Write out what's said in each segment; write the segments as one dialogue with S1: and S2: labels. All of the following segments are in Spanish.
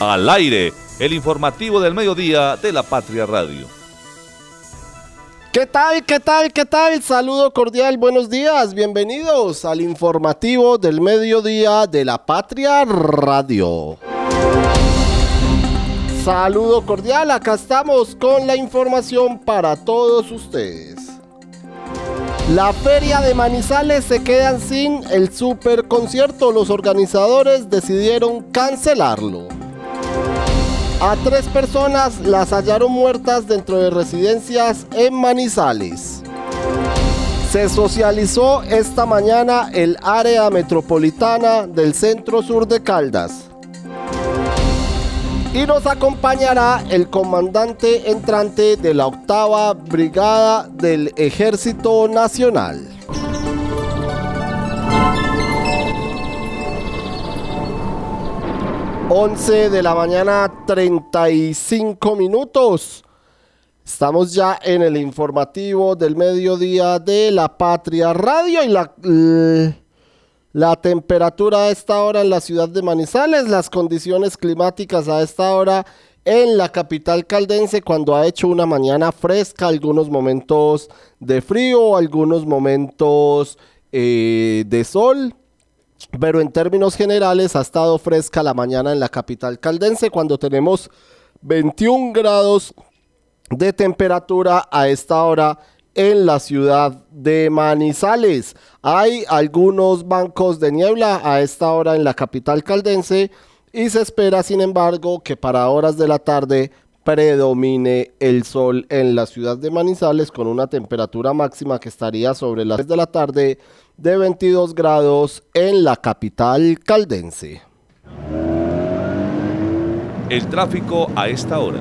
S1: Al aire, el informativo del mediodía de la Patria Radio.
S2: ¿Qué tal? ¿Qué tal? ¿Qué tal? Saludo cordial, buenos días, bienvenidos al informativo del mediodía de la Patria Radio. Saludo cordial, acá estamos con la información para todos ustedes. La feria de Manizales se quedan sin el super concierto, los organizadores decidieron cancelarlo. A tres personas las hallaron muertas dentro de residencias en Manizales. Se socializó esta mañana el área metropolitana del centro sur de Caldas. Y nos acompañará el comandante entrante de la octava brigada del Ejército Nacional. 11 de la mañana, 35 minutos. Estamos ya en el informativo del mediodía de la Patria Radio y la, la temperatura a esta hora en la ciudad de Manizales, las condiciones climáticas a esta hora en la capital caldense cuando ha hecho una mañana fresca, algunos momentos de frío, algunos momentos eh, de sol. Pero en términos generales ha estado fresca la mañana en la capital caldense cuando tenemos 21 grados de temperatura a esta hora en la ciudad de Manizales. Hay algunos bancos de niebla a esta hora en la capital caldense y se espera, sin embargo, que para horas de la tarde predomine el sol en la ciudad de Manizales con una temperatura máxima que estaría sobre las 3 de la tarde de 22 grados en la capital caldense.
S1: El tráfico a esta hora.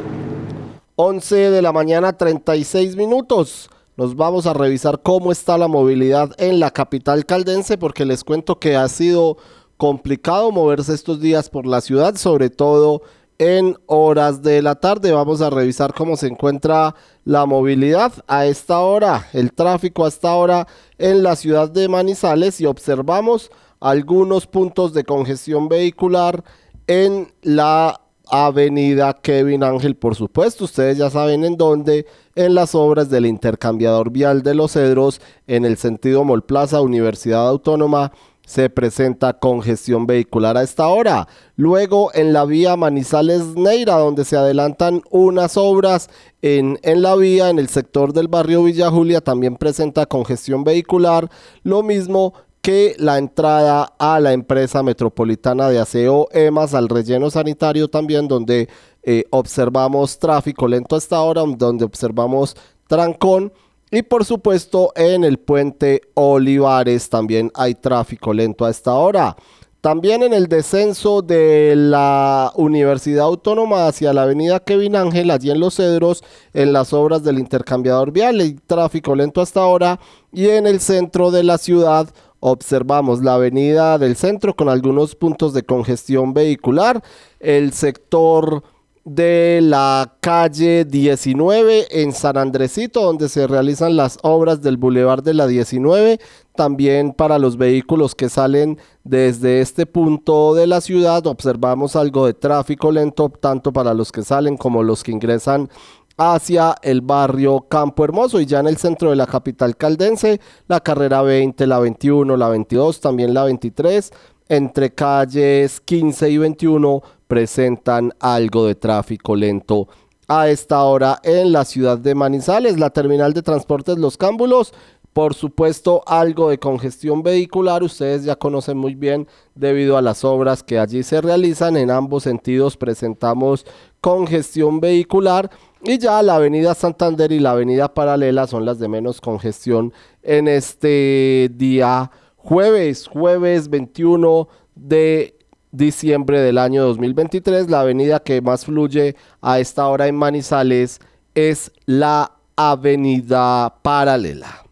S2: 11 de la mañana 36 minutos. Nos vamos a revisar cómo está la movilidad en la capital caldense porque les cuento que ha sido complicado moverse estos días por la ciudad, sobre todo en horas de la tarde. Vamos a revisar cómo se encuentra la movilidad a esta hora, el tráfico a esta hora en la ciudad de Manizales y observamos algunos puntos de congestión vehicular en la avenida Kevin Ángel, por supuesto, ustedes ya saben en dónde, en las obras del intercambiador vial de los Cedros, en el sentido Mol Plaza, Universidad Autónoma, se presenta congestión vehicular a esta hora. Luego en la vía Manizales Neira, donde se adelantan unas obras en, en, la vía, en el sector del barrio Villa Julia, también presenta congestión vehicular. Lo mismo que la entrada a la empresa metropolitana de aseo EMAS al relleno sanitario también, donde eh, observamos tráfico lento a esta hora, donde observamos trancón y por supuesto en el puente Olivares también hay tráfico lento a esta hora. También en el descenso de la Universidad Autónoma hacia la avenida Kevin Ángel, allí en Los Cedros, en las obras del intercambiador vial, hay tráfico lento hasta ahora. Y en el centro de la ciudad observamos la avenida del centro con algunos puntos de congestión vehicular, el sector de la calle 19 en San Andresito, donde se realizan las obras del Boulevard de la 19. También para los vehículos que salen desde este punto de la ciudad, observamos algo de tráfico lento, tanto para los que salen como los que ingresan hacia el barrio Campo Hermoso y ya en el centro de la capital caldense, la carrera 20, la 21, la 22, también la 23, entre calles 15 y 21 presentan algo de tráfico lento a esta hora en la ciudad de Manizales, la terminal de transportes Los Cámbulos. Por supuesto, algo de congestión vehicular, ustedes ya conocen muy bien debido a las obras que allí se realizan. En ambos sentidos presentamos congestión vehicular y ya la avenida Santander y la avenida Paralela son las de menos congestión en este día jueves, jueves 21 de diciembre del año 2023. La avenida que más fluye a esta hora en Manizales es la avenida paralela.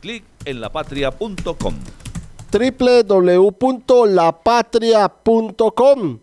S1: Clic en lapatria.com.
S2: www.lapatria.com.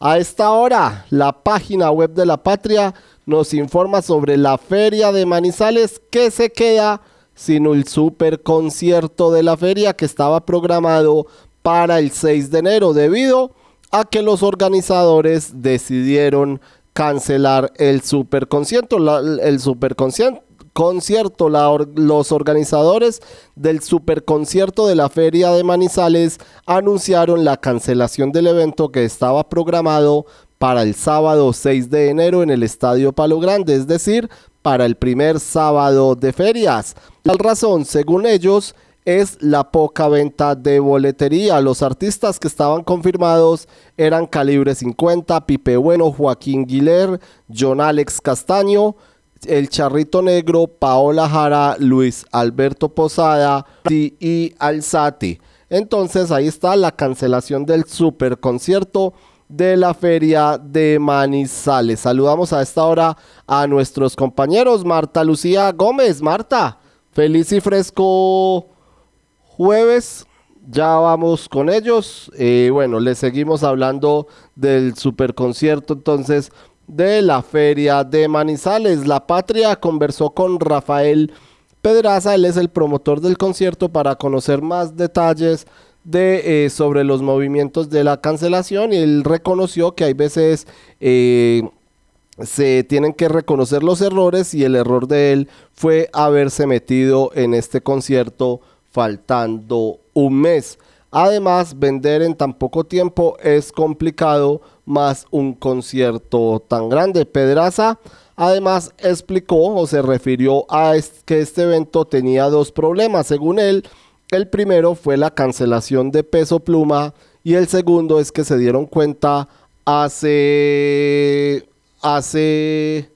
S2: A esta hora, la página web de la Patria nos informa sobre la feria de Manizales que se queda sin el super concierto de la feria que estaba programado para el 6 de enero debido a que los organizadores decidieron cancelar el superconcierto. el superconcierto concierto. los organizadores del superconcierto de la Feria de Manizales anunciaron la cancelación del evento que estaba programado para el sábado 6 de enero en el Estadio Palo Grande, es decir, para el primer sábado de ferias. La razón, según ellos, es la poca venta de boletería. Los artistas que estaban confirmados eran Calibre 50, Pipe Bueno, Joaquín Guiler, John Alex Castaño, El Charrito Negro, Paola Jara, Luis Alberto Posada y Alzati. Entonces ahí está la cancelación del super concierto de la feria de Manizales. Saludamos a esta hora a nuestros compañeros Marta Lucía Gómez. Marta, feliz y fresco jueves. Ya vamos con ellos. Bueno, les seguimos hablando del super concierto entonces de la feria de Manizales. La Patria conversó con Rafael Pedraza, él es el promotor del concierto para conocer más detalles de, eh, sobre los movimientos de la cancelación y él reconoció que hay veces eh, se tienen que reconocer los errores y el error de él fue haberse metido en este concierto faltando un mes. Además, vender en tan poco tiempo es complicado, más un concierto tan grande. Pedraza además explicó o se refirió a que este evento tenía dos problemas. Según él, el primero fue la cancelación de peso pluma y el segundo es que se dieron cuenta hace hace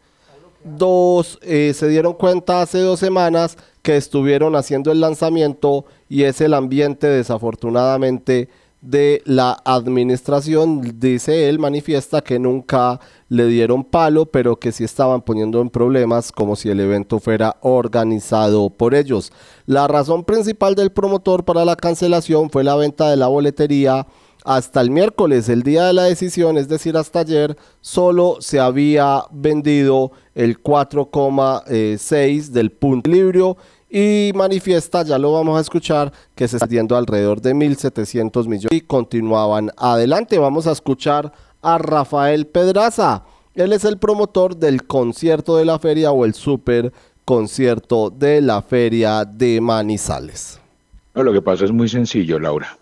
S2: dos eh, se dieron cuenta hace dos semanas que estuvieron haciendo el lanzamiento y es el ambiente desafortunadamente de la administración, dice él, manifiesta que nunca le dieron palo, pero que sí estaban poniendo en problemas como si el evento fuera organizado por ellos. La razón principal del promotor para la cancelación fue la venta de la boletería hasta el miércoles, el día de la decisión, es decir, hasta ayer, solo se había vendido el 4,6 del punto equilibrio y manifiesta, ya lo vamos a escuchar, que se está yendo alrededor de 1.700 millones y continuaban adelante. Vamos a escuchar a Rafael Pedraza. Él es el promotor del concierto de la feria o el super concierto de la feria de Manizales.
S3: lo que pasa es muy sencillo, Laura.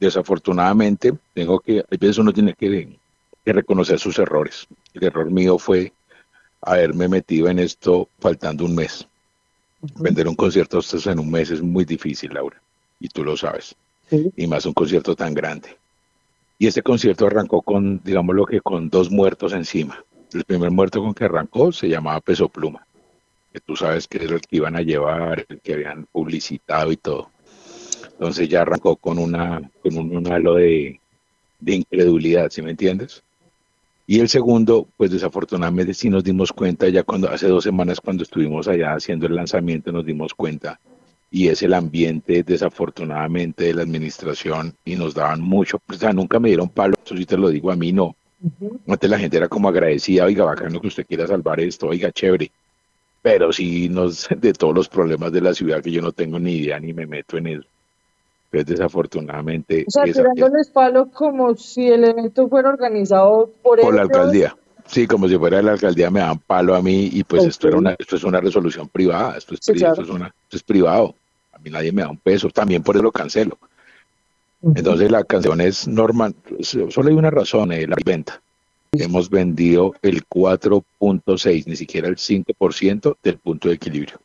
S3: Desafortunadamente, tengo que, a veces uno tiene que reconocer sus errores. El error mío fue haberme metido en esto faltando un mes Vender un concierto en un mes es muy difícil, Laura, y tú lo sabes. Y más un concierto tan grande. Y este concierto arrancó con, digámoslo que con dos muertos encima. El primer muerto con que arrancó se llamaba Peso Pluma, que tú sabes que es el que iban a llevar, el que habían publicitado y todo. Entonces ya arrancó con una con un, halo de, de incredulidad, ¿sí me entiendes? Y el segundo, pues desafortunadamente sí nos dimos cuenta, ya cuando hace dos semanas cuando estuvimos allá haciendo el lanzamiento nos dimos cuenta, y es el ambiente desafortunadamente de la administración y nos daban mucho, o sea, nunca me dieron palo, eso sí te lo digo a mí, no. Antes la gente era como agradecida, oiga, bacano que usted quiera salvar esto, oiga, chévere. Pero sí nos, de todos los problemas de la ciudad que yo no tengo ni idea ni me meto en eso pues desafortunadamente...
S4: O sea, tirándoles palo como si el evento fuera organizado por,
S3: por la alcaldía. Sí, como si fuera la alcaldía me dan palo a mí y pues esto era una, esto es una resolución privada, esto es, esto, es una, esto es privado. A mí nadie me da un peso, también por eso lo cancelo. Entonces la canción es normal, solo hay una razón, eh, la venta. Hemos vendido el 4.6, ni siquiera el 5% del punto de equilibrio.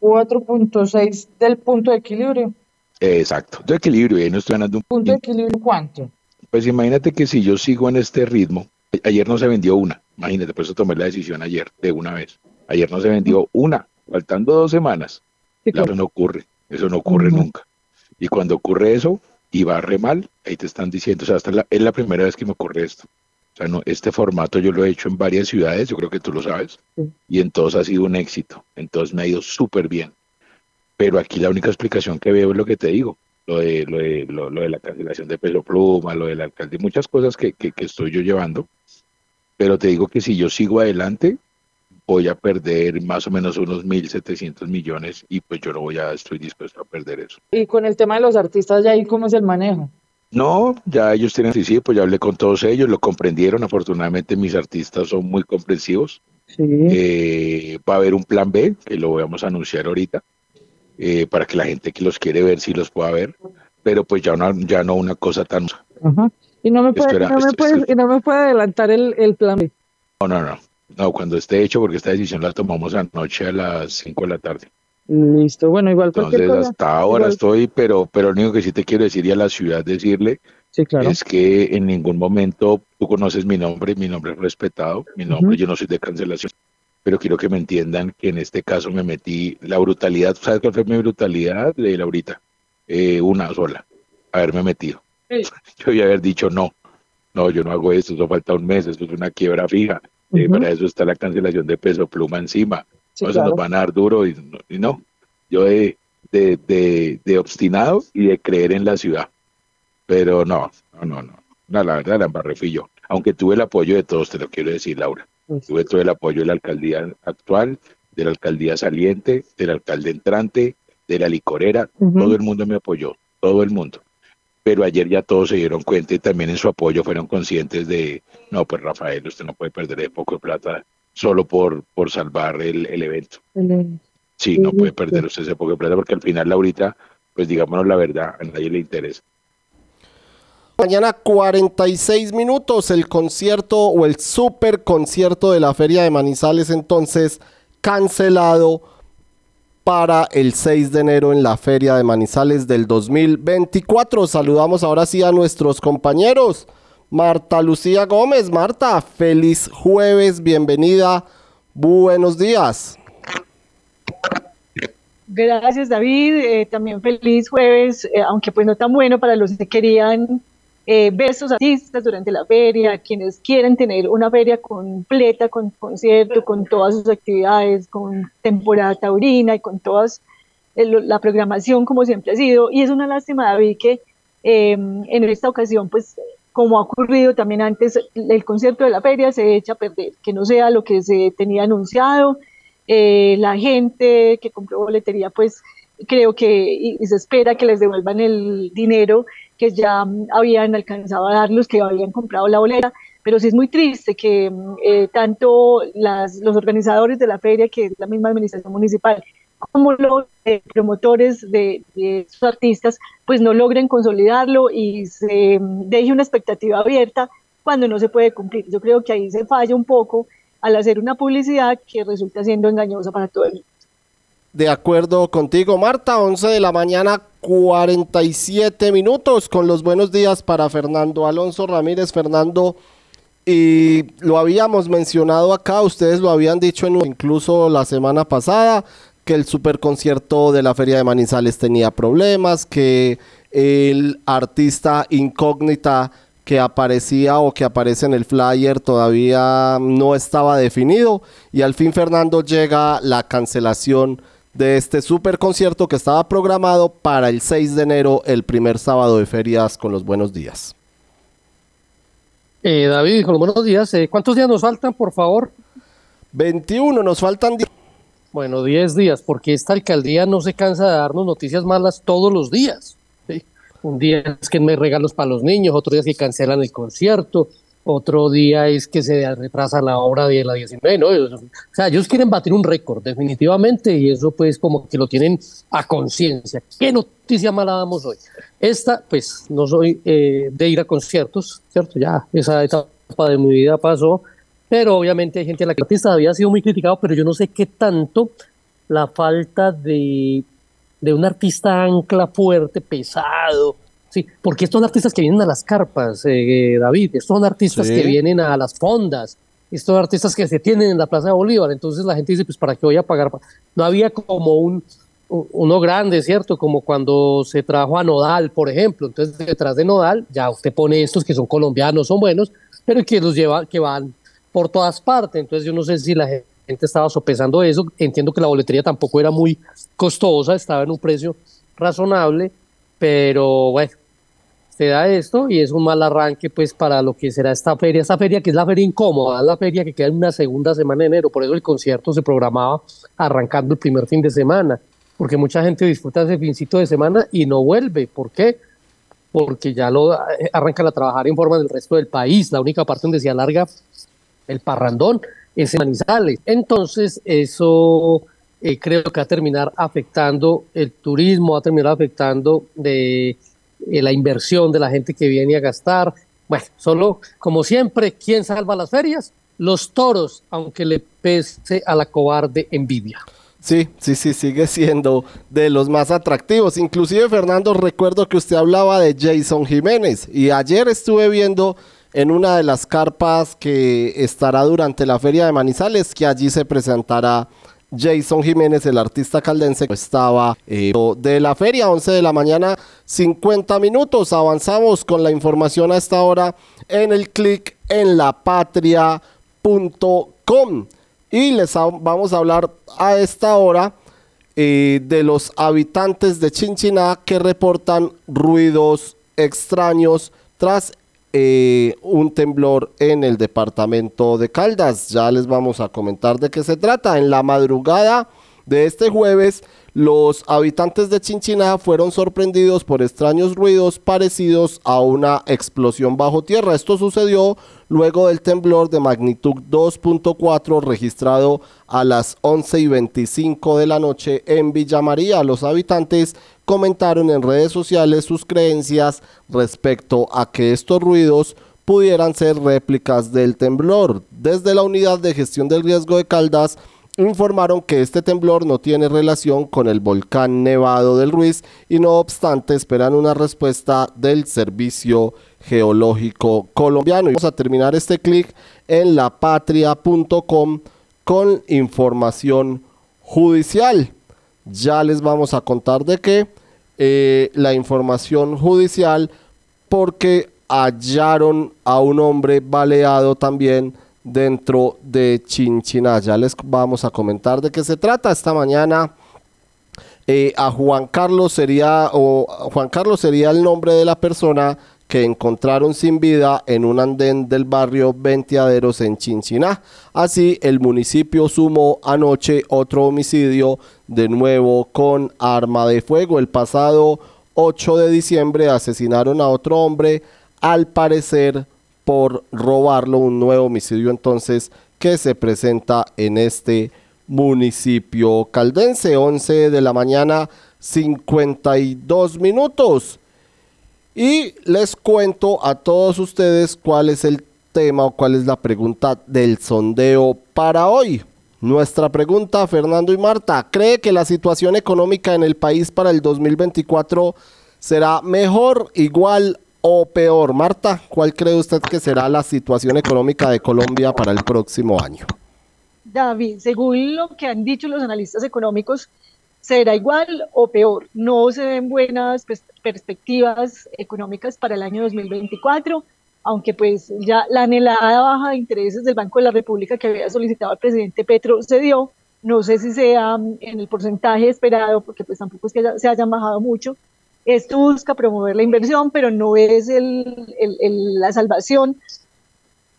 S4: 4.6 del punto de equilibrio.
S3: Exacto, de equilibrio, y ahí no estoy ganando un
S4: punto de equilibrio. ¿Cuánto?
S3: Pues imagínate que si yo sigo en este ritmo, ayer no se vendió una, imagínate, por eso tomé la decisión ayer, de una vez. Ayer no se vendió una, faltando dos semanas. Eso no ocurre, eso no ocurre nunca. Y cuando ocurre eso y va re mal, ahí te están diciendo, o sea, esta es la, primera vez que me ocurre esto. O sea, no, este formato yo lo he hecho en varias ciudades, yo creo que tú lo sabes, y en todos ha sido un éxito. Entonces me ha ido súper bien. Pero aquí la única explicación que veo es lo que te digo, lo de, lo de, lo, de la cancelación de pelo pluma, lo del alcalde, muchas cosas que, que, estoy yo llevando. Pero te digo que si yo sigo adelante, voy a perder más o menos unos 1.700 millones y pues yo no voy a, estoy dispuesto a perder eso.
S4: Y con el tema de los artistas, ¿ya ahí cómo es el manejo?
S3: No, ya ellos tienen anticipo, ya hablé con todos ellos, lo comprendieron. Afortunadamente mis artistas son muy comprensivos.
S4: Sí.
S3: Eh, va a haber un plan B, que lo vamos a anunciar ahorita, eh, para que la gente que los quiere ver sí los pueda ver, pero pues ya, una, ya no una cosa tan...
S4: Y no me puede,
S3: Espera,
S4: no me
S3: esto-
S4: puede,
S3: esto-
S4: y no me puede adelantar el, el plan B.
S3: No, no, no. No, cuando esté hecho, porque esta decisión la tomamos anoche a las 5 de la tarde.
S4: Listo. Bueno, igual
S3: Entonces,
S4: cosa.
S3: hasta ahora
S4: igual-
S3: estoy, pero, pero lo único que sí te quiero decir y a la ciudad decirle
S4: Sí, claro.
S3: es que en ningún momento tú conoces mi nombre, mi nombre es respetado, mi nombre, yo no soy de cancelación, pero quiero que me entiendan que en este caso me metí la brutalidad, ¿sabes cuál fue mi brutalidad, de Laurita? Eh, una sola, haberme metido.
S4: Sí.
S3: Yo iba a haber dicho no, no, yo no hago esto, eso falta un mes, esto es una quiebra fija, eh, para eso está la cancelación de peso pluma encima,
S4: Sí,
S3: eso
S4: claro.
S3: nos van a dar duro y, no- y no. Yo de, de, de, de obstinado y de creer en la ciudad. Pero no, no, no, no. No, la verdad la embarré fui yo. Aunque tuve el apoyo de todos, te lo quiero decir, Laura.
S4: Pues,
S3: Tuve todo el apoyo de la alcaldía actual, de la alcaldía saliente, del alcalde entrante, de la licorera. Todo el mundo me apoyó, todo el mundo. Pero ayer ya todos se dieron cuenta y también en su apoyo fueron conscientes de, no, pues Rafael, usted no puede perder de poco de plata solo por, por salvar el, el evento.
S4: el-
S3: Sí, no puede perder usted ese poco de plata porque al final, Laurita, pues digámonos la verdad, a nadie le interesa.
S2: Mañana 46 minutos el concierto o el super concierto de la Feria de Manizales entonces cancelado para el 6 de enero en la Feria de Manizales del 2024. Saludamos ahora sí a nuestros compañeros. Marta Lucía Gómez, Marta, feliz jueves, bienvenida, buenos días.
S5: Gracias David, Eh, también feliz jueves, eh, aunque pues no tan bueno para los que querían eh, ver sus artistas durante la feria, quienes quieren tener una feria completa con concierto, con todas sus actividades, con temporada taurina y con todas eh, la programación como siempre ha sido. Y es una lástima David que eh, en esta ocasión pues como ha ocurrido también antes, el concierto de la feria se echa a perder, que no sea lo que se tenía anunciado eh, la gente que compró boletería, pues creo que y, y se espera que les devuelvan el dinero que ya mm, habían alcanzado a dar los que habían comprado la boleta, pero sí es muy triste que mm, eh, tanto las, los organizadores de la feria, que es la misma administración municipal, como los eh, promotores de, de sus artistas, pues no logren consolidarlo y se mm, deje una expectativa abierta cuando no se puede cumplir. Yo creo que ahí se falla un poco al hacer una publicidad que resulta siendo engañosa para todo el mundo.
S2: De acuerdo contigo, Marta, 11 de la mañana, 47 minutos, con los buenos días para Fernando Alonso Ramírez. Fernando, y lo habíamos mencionado acá, ustedes lo habían dicho en, incluso la semana pasada, que el superconcierto de la Feria de Manizales tenía problemas, que el artista incógnita que aparecía o que aparece en el flyer todavía no estaba definido y al fin Fernando llega la cancelación de este super concierto que estaba programado para el 6 de enero, el primer sábado de ferias con los buenos días.
S6: Eh, David, con los buenos días. Eh, ¿Cuántos días nos faltan, por favor?
S2: 21, nos faltan 10.
S6: Bueno, 10 días, porque esta alcaldía no se cansa de darnos noticias malas todos los días. ¿sí? Un día es que me regalos para los niños, otro día es que cancelan el concierto, otro día es que se retrasa la obra de la 19. ¿no? O sea, ellos quieren batir un récord, definitivamente, y eso pues como que lo tienen a conciencia. ¿Qué noticia mala damos hoy? Esta, pues no soy eh, de ir a conciertos, ¿cierto? Ya esa etapa de mi vida pasó, pero obviamente hay gente a la que el artista había sido muy criticado, pero yo no sé qué tanto la falta de, de un artista ancla fuerte, pesado, sí, porque estos son artistas que vienen a las carpas, eh, David, estos son artistas
S2: Sí.
S6: que vienen a las fondas, estos son artistas que se tienen en la Plaza de Bolívar, entonces la gente dice, pues ¿para qué voy a pagar? No había como un, uno grande, ¿cierto? Como cuando se trajo a Nodal, por ejemplo. Entonces, detrás de Nodal, ya usted pone estos que son colombianos, son buenos, pero que los lleva, que van por todas partes. Entonces, yo no sé si la gente estaba sopesando eso. Entiendo que la boletería tampoco era muy costosa, estaba en un precio razonable, pero bueno, se da esto y es un mal arranque pues para lo que será esta feria, esta feria que es la feria incómoda, es la feria que queda en una segunda semana de enero, por eso el concierto se programaba arrancando el primer fin de semana, porque mucha gente disfruta ese fincito de semana y no vuelve, ¿por qué? porque ya lo eh, arrancan a trabajar en forma del resto del país. La única parte donde se alarga el parrandón es en Manizales. Entonces, eso eh, creo que va a terminar afectando el turismo, va a terminar afectando de, eh, la inversión de la gente que viene a gastar. Bueno, solo, como siempre, ¿quién salva las ferias? Los toros, aunque le pese a la cobarde envidia.
S2: Sí, sí, sí, sigue siendo de los más atractivos. Inclusive, Fernando, recuerdo que usted hablaba de Jason Jiménez y ayer estuve viendo en una de las carpas que estará durante la feria de Manizales que allí se presentará Jason Jiménez, el artista caldense, estaba eh, de la feria, 11 de la mañana, 50 minutos. Avanzamos con la información a esta hora en el clic en lapatria.com. Y les vamos a hablar a esta hora eh, de los habitantes de Chinchiná que reportan ruidos extraños tras eh, un temblor en el departamento de Caldas. Ya les vamos a comentar de qué se trata. En la madrugada de este jueves, los habitantes de Chinchiná fueron sorprendidos por extraños ruidos parecidos a una explosión bajo tierra. Esto sucedió luego del temblor de magnitud 2.4 registrado a las 11 y 25 de la noche en Villa María. Los habitantes comentaron en redes sociales sus creencias respecto a que estos ruidos pudieran ser réplicas del temblor. Desde la unidad de gestión del riesgo de Caldas, informaron que este temblor no tiene relación con el volcán Nevado del Ruiz y no obstante esperan una respuesta del Servicio Geológico Colombiano. Y vamos a terminar este clic en lapatria.com con información judicial. Ya les vamos a contar de qué. Eh, la información judicial porque hallaron a un hombre baleado también dentro de Chinchiná. Ya les vamos a comentar de qué se trata esta mañana. Eh, a Juan Carlos sería o Juan Carlos sería el nombre de la persona que encontraron sin vida en un andén del barrio Ventiaderos en Chinchiná. Así, el municipio sumó anoche otro homicidio de nuevo con arma de fuego. El pasado 8 de diciembre asesinaron a otro hombre, al parecer por robarlo, un nuevo homicidio entonces que se presenta en este municipio caldense, 11 de la mañana, 52 minutos. Y les cuento a todos ustedes cuál es el tema o cuál es la pregunta del sondeo para hoy. Nuestra pregunta, Fernando y Marta, ¿cree que la situación económica en el país para el 2024 será mejor, igual o peor? Marta, ¿cuál cree usted que será la situación económica de Colombia para el próximo año?
S5: David, según lo que han dicho los analistas económicos, será igual o peor. No se ven buenas perspectivas económicas para el año 2024, aunque pues ya la anhelada baja de intereses del Banco de la República que había solicitado al presidente Petro se dio. No sé si sea en el porcentaje esperado, porque pues tampoco es que se hayan bajado mucho, esto busca promover la inversión, pero no es la salvación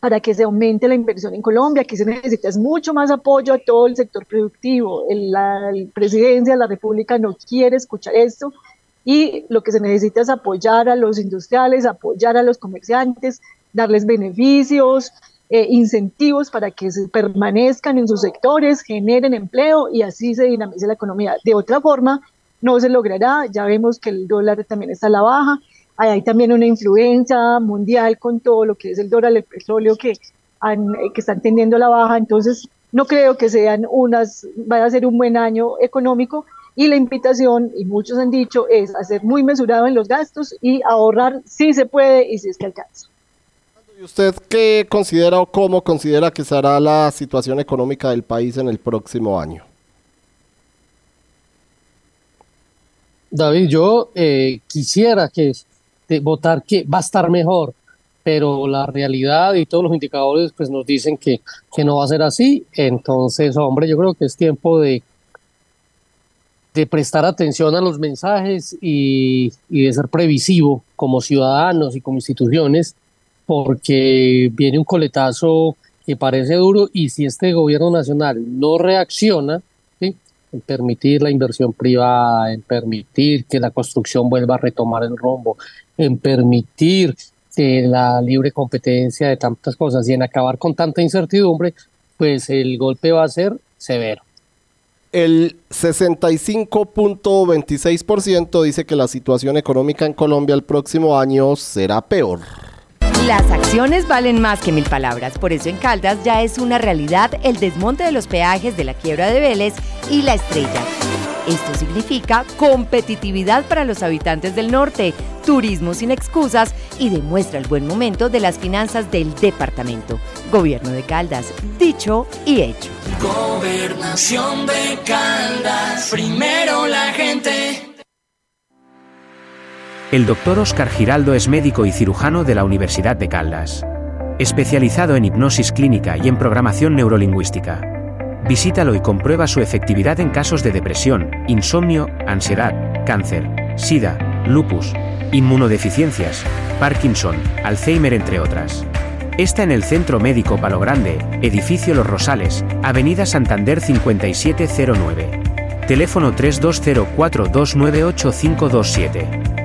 S5: para que se aumente la inversión en Colombia. Aquí se necesita es mucho más apoyo a todo el sector productivo. la presidencia de la República no quiere escuchar esto y lo que se necesita es apoyar a los industriales, apoyar a los comerciantes, darles beneficios, eh, incentivos para que se permanezcan en sus sectores, generen empleo y así se dinamice la economía. De otra forma, no se logrará. Ya vemos que el dólar también está a la baja. Hay también una influencia mundial con todo lo que es el dólar, el petróleo que, han, eh, que están tendiendo a la baja. Entonces, no creo que sean unas, vaya a ser un buen año económico. Y la invitación, y muchos han dicho, es hacer muy mesurado en los gastos y ahorrar si se puede y si es que alcanza.
S2: ¿Y usted qué considera o cómo considera que será la situación económica del país en el próximo año?
S6: David, yo eh, quisiera que votar que va a estar mejor, pero la realidad y todos los indicadores pues nos dicen que, que no va a ser así. Entonces, hombre, yo creo que es tiempo de, de prestar atención a los mensajes y, y de ser previsivo como ciudadanos y como instituciones, porque viene un coletazo que parece duro y si este gobierno nacional no reacciona, en permitir la inversión privada, en permitir que la construcción vuelva a retomar el rumbo,
S7: en permitir la libre competencia de tantas cosas y en acabar con tanta incertidumbre, pues el golpe va a ser severo.
S2: El 65.26% dice que la situación económica en Colombia el próximo año será peor.
S8: Las acciones valen más que mil palabras, por eso en Caldas ya es una realidad el desmonte de los peajes de la quiebra de Vélez y la estrella. Esto significa competitividad para los habitantes del norte, turismo sin excusas y demuestra el buen momento de las finanzas del departamento. Gobierno de Caldas, dicho y hecho.
S9: Gobernación de Caldas, primero la gente.
S10: El doctor Oscar Giraldo es médico y cirujano de la Universidad de Caldas. Especializado en hipnosis clínica y en programación neurolingüística. Visítalo y comprueba su efectividad en casos de depresión, insomnio, ansiedad, cáncer, sida, lupus, inmunodeficiencias, Parkinson, Alzheimer entre otras. Está en el Centro Médico Palo Grande, Edificio Los Rosales, Avenida Santander 5709. Teléfono 3204298527.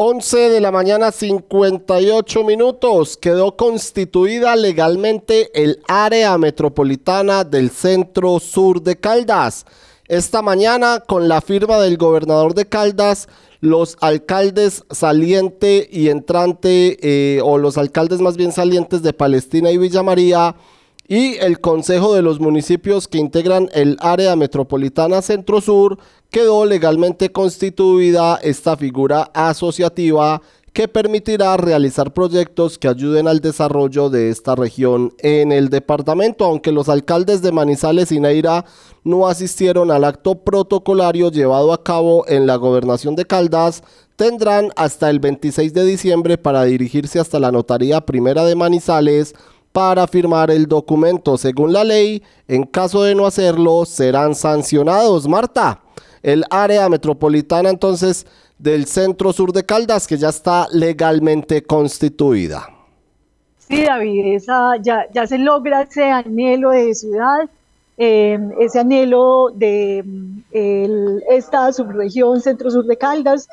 S2: 11 de la mañana 58 minutos. Quedó constituida legalmente el área metropolitana del centro sur de Caldas. Esta mañana, con la firma del gobernador de Caldas, los alcaldes saliente y entrante, eh, o los alcaldes más bien salientes de Palestina y Villa María, y el Consejo de los Municipios que integran el área metropolitana Centro-Sur, quedó legalmente constituida esta figura asociativa que permitirá realizar proyectos que ayuden al desarrollo de esta región en el departamento, aunque los alcaldes de Manizales y Neira no asistieron al acto protocolario llevado a cabo en la gobernación de Caldas, tendrán hasta el 26 de diciembre para dirigirse hasta la Notaría Primera de Manizales para firmar el documento. Según la ley, en caso de no hacerlo, serán sancionados. Marta, el área metropolitana entonces del centro sur de Caldas, que ya está legalmente constituida.
S5: Sí, David, esa, ya, se logra ese anhelo de ciudad, eh, ese anhelo de esta subregión centro-sur de Caldas,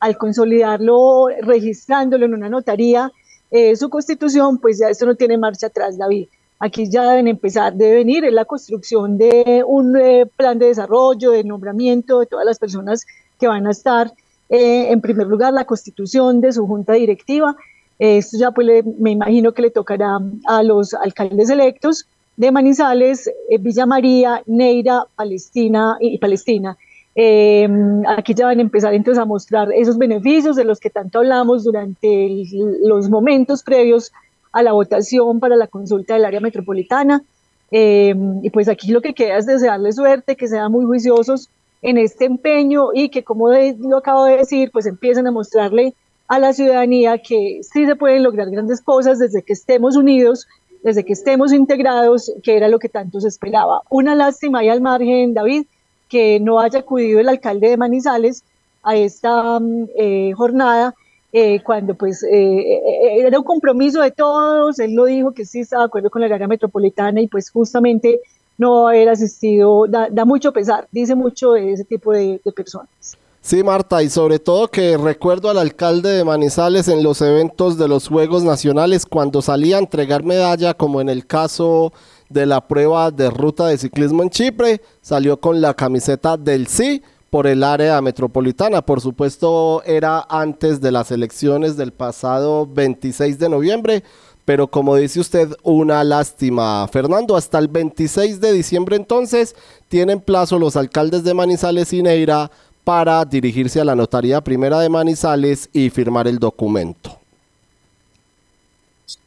S5: al consolidarlo, registrándolo en una notaría, eh, su constitución, pues ya esto no tiene marcha atrás, David. Aquí ya deben empezar, debe venir en la construcción de un eh, plan de desarrollo, de nombramiento de todas las personas que van a estar. Eh, en primer lugar, la constitución de su junta directiva. esto ya pues me imagino que le tocará a los alcaldes electos de Manizales, Villa María, Neira, Palestina y Palestina. Aquí ya van a empezar entonces a mostrar esos beneficios de los que tanto hablamos durante los momentos previos a la votación para la consulta del área metropolitana. Eh, y pues aquí lo que queda es desearles suerte, que sean muy juiciosos en este empeño y que, como lo acabo de decir, pues empiecen a mostrarle a la ciudadanía que sí se pueden lograr grandes cosas desde que estemos unidos, desde que estemos integrados, que era lo que tanto se esperaba. Una lástima y al margen, David, que no haya acudido el alcalde de Manizales a esta mm, eh, jornada eh, cuando pues eh, eh, era un compromiso de todos, él lo dijo que sí estaba de acuerdo con la área metropolitana y pues justamente no haber asistido da, mucho pesar, dice mucho de ese tipo de, personas.
S2: Sí, Marta, y sobre todo que recuerdo al alcalde de Manizales en los eventos de los Juegos Nacionales cuando salía a entregar medalla, como en el caso de la prueba de ruta de ciclismo en Chipre, salió con la camiseta del sí por el área metropolitana. Por supuesto, era antes de las elecciones del pasado 26 de noviembre, pero como dice usted, una lástima. Fernando, hasta el 26 de diciembre entonces tienen plazo los alcaldes de Manizales y Neira para dirigirse a la Notaría Primera de Manizales y firmar el documento.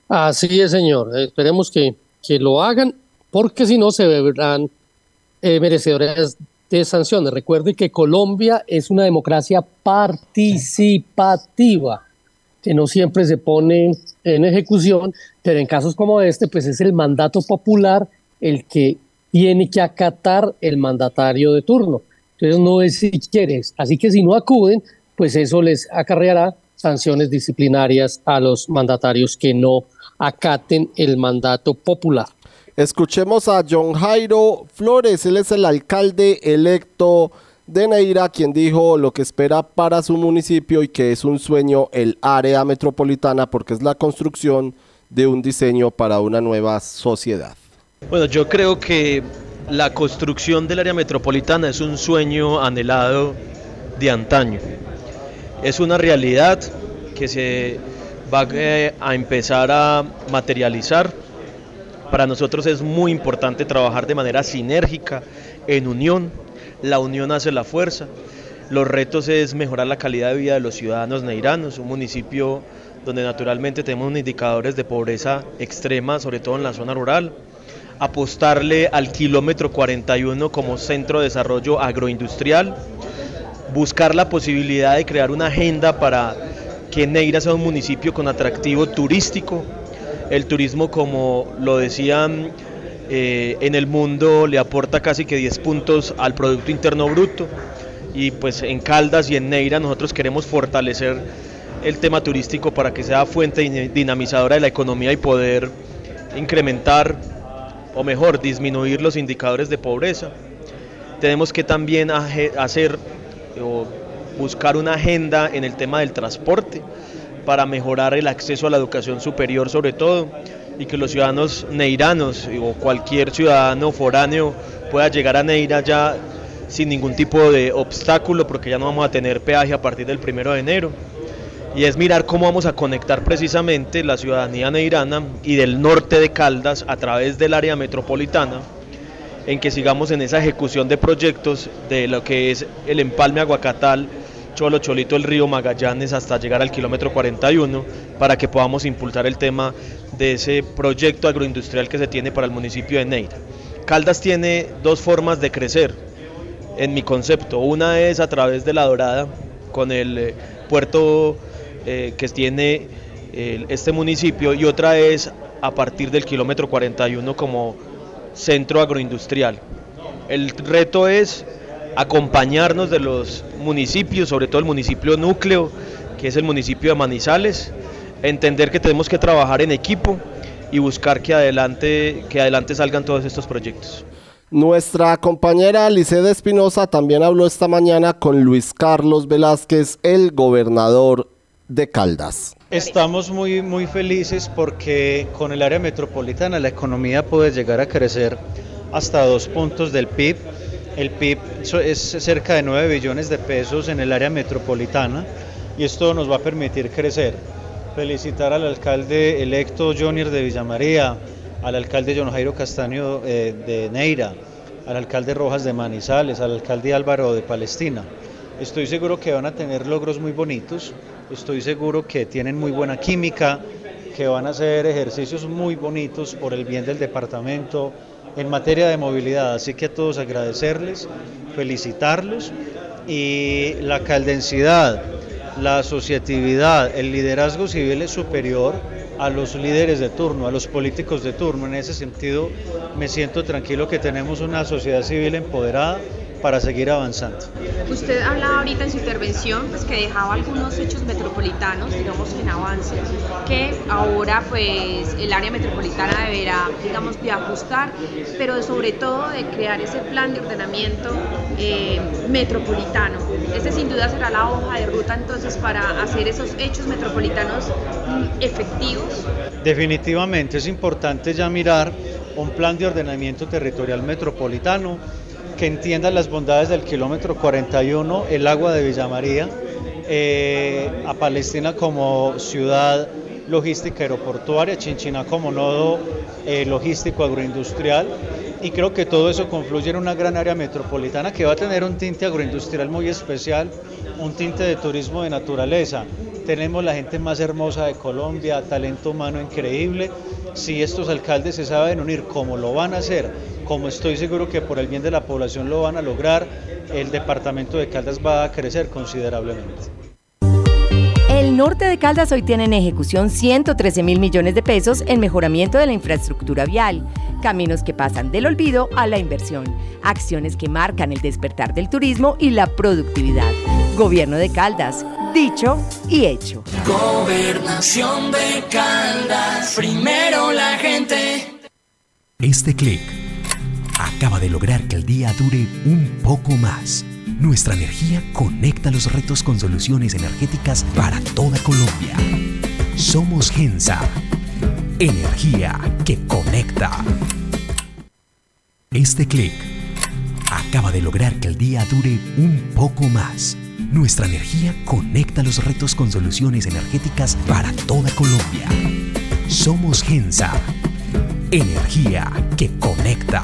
S7: Así es, señor. Esperemos que, que lo hagan, porque si no se verán eh, merecedores de sanciones. Recuerde que Colombia es una democracia participativa, que no siempre se pone en ejecución, pero en casos como este, pues es el mandato popular el que tiene que acatar el mandatario de turno. Entonces no es si quieres. Así que si no acuden, pues eso les acarreará sanciones disciplinarias a los mandatarios que no acaten el mandato popular.
S2: Escuchemos a John Jairo Flores, él es el alcalde electo de Neira, quien dijo lo que espera para su municipio y que es un sueño el área metropolitana porque es la construcción de un diseño para una nueva sociedad.
S11: Bueno, yo creo que la construcción del área metropolitana es un sueño anhelado de antaño. Es una realidad que se va eh, a empezar a materializar para nosotros es muy importante trabajar de manera sinérgica, en unión. La unión hace la fuerza. Los retos es mejorar la calidad de vida de los ciudadanos neiranos, un municipio donde naturalmente tenemos indicadores de pobreza extrema, sobre todo en la zona rural. Apostarle al kilómetro 41 como centro de desarrollo agroindustrial. Buscar la posibilidad de crear una agenda para que Neira sea un municipio con atractivo turístico, el turismo, como lo decían eh, en el mundo, le aporta casi que 10 puntos al Producto Interno Bruto. Y pues en Caldas y en Neira nosotros queremos fortalecer el tema turístico para que sea fuente dinamizadora de la economía y poder incrementar o mejor disminuir los indicadores de pobreza. Tenemos que también hacer buscar una agenda en el tema del transporte para mejorar el acceso a la educación superior sobre todo y que los ciudadanos neiranos o cualquier ciudadano foráneo pueda llegar a Neira ya sin ningún tipo de obstáculo porque ya no vamos a tener peaje a partir del primero de enero. Y es mirar cómo vamos a conectar precisamente la ciudadanía neirana y del norte de Caldas a través del área metropolitana en que sigamos en esa ejecución de proyectos de lo que es el empalme aguacatal Cholo Cholito, el río Magallanes hasta llegar al kilómetro 41 para que podamos impulsar el tema de ese proyecto agroindustrial que se tiene para el municipio de Neira. Caldas tiene dos formas de crecer en mi concepto. Una es a través de la Dorada, con el eh, puerto eh, que tiene este municipio, y otra es a partir del kilómetro 41 como centro agroindustrial. El reto es acompañarnos de los municipios, sobre todo el municipio núcleo, que es el municipio de Manizales, entender que tenemos que trabajar en equipo y buscar que adelante, que adelante salgan todos estos proyectos.
S2: Nuestra compañera Liceda Espinosa también habló esta mañana con Luis Carlos Velázquez, el gobernador de Caldas.
S12: Estamos muy, muy felices porque con el área metropolitana la economía puede llegar a crecer hasta dos puntos del PIB. El PIB es cerca de 9 billones de pesos en el área metropolitana y esto nos va a permitir crecer. Felicitar al alcalde electo Jonier de Villamaría, al alcalde John Jairo Castaño eh, de Neira, al alcalde Rojas de Manizales, al alcalde Álvaro de Palestina. Estoy seguro que van a tener logros muy bonitos, estoy seguro que tienen muy buena química, que van a hacer ejercicios muy bonitos por el bien del departamento en materia de movilidad. Así que a todos agradecerles, felicitarlos y la caldensidad, la asociatividad, el liderazgo civil es superior a los líderes de turno, a los políticos de turno. En ese sentido, me siento tranquilo que tenemos una sociedad civil empoderada para seguir avanzando.
S13: Usted hablaba ahorita en su intervención pues, que dejaba algunos hechos metropolitanos, digamos, en avance, que ahora pues el área metropolitana deberá, digamos, de ajustar, pero sobre todo de crear ese plan de ordenamiento eh, metropolitano. Ese sin duda será la hoja de ruta entonces para hacer esos hechos metropolitanos efectivos.
S12: Definitivamente es importante ya mirar un plan de ordenamiento territorial metropolitano que entienda las bondades del kilómetro 41, el agua de Villa María, eh, a Palestina como ciudad logística aeroportuaria, Chinchina como nodo eh, logístico agroindustrial y creo que todo eso confluye en una gran área metropolitana que va a tener un tinte agroindustrial muy especial, un tinte de turismo de naturaleza. Tenemos la gente más hermosa de Colombia, talento humano increíble. Si estos alcaldes se saben unir como lo van a hacer como estoy seguro que por el bien de la población lo van a lograr, el departamento de Caldas va a crecer considerablemente.
S8: El norte de Caldas hoy tiene en ejecución 113 mil millones de pesos en mejoramiento de la infraestructura vial, caminos que pasan del olvido a la inversión, acciones que marcan el despertar del turismo y la productividad. Gobierno de Caldas, dicho y hecho.
S9: Gobernación de Caldas, primero la gente.
S14: Este clic acaba de lograr que el día dure un poco más. Nuestra energía conecta los retos con soluciones energéticas para toda Colombia. Somos Gensa. Energía que conecta. Este clic acaba de lograr que el día dure un poco más. Nuestra energía conecta los retos con soluciones energéticas para toda Colombia. Somos Gensa. Energía que conecta.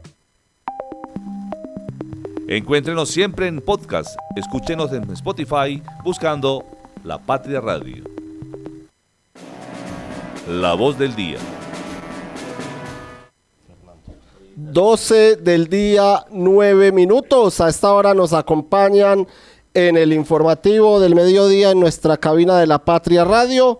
S1: Encuéntrenos siempre en podcast. Escúchenos en Spotify buscando La Patria Radio. La voz del día.
S2: 12 del día, 9 minutos. A esta hora nos acompañan en el informativo del mediodía en nuestra cabina de La Patria Radio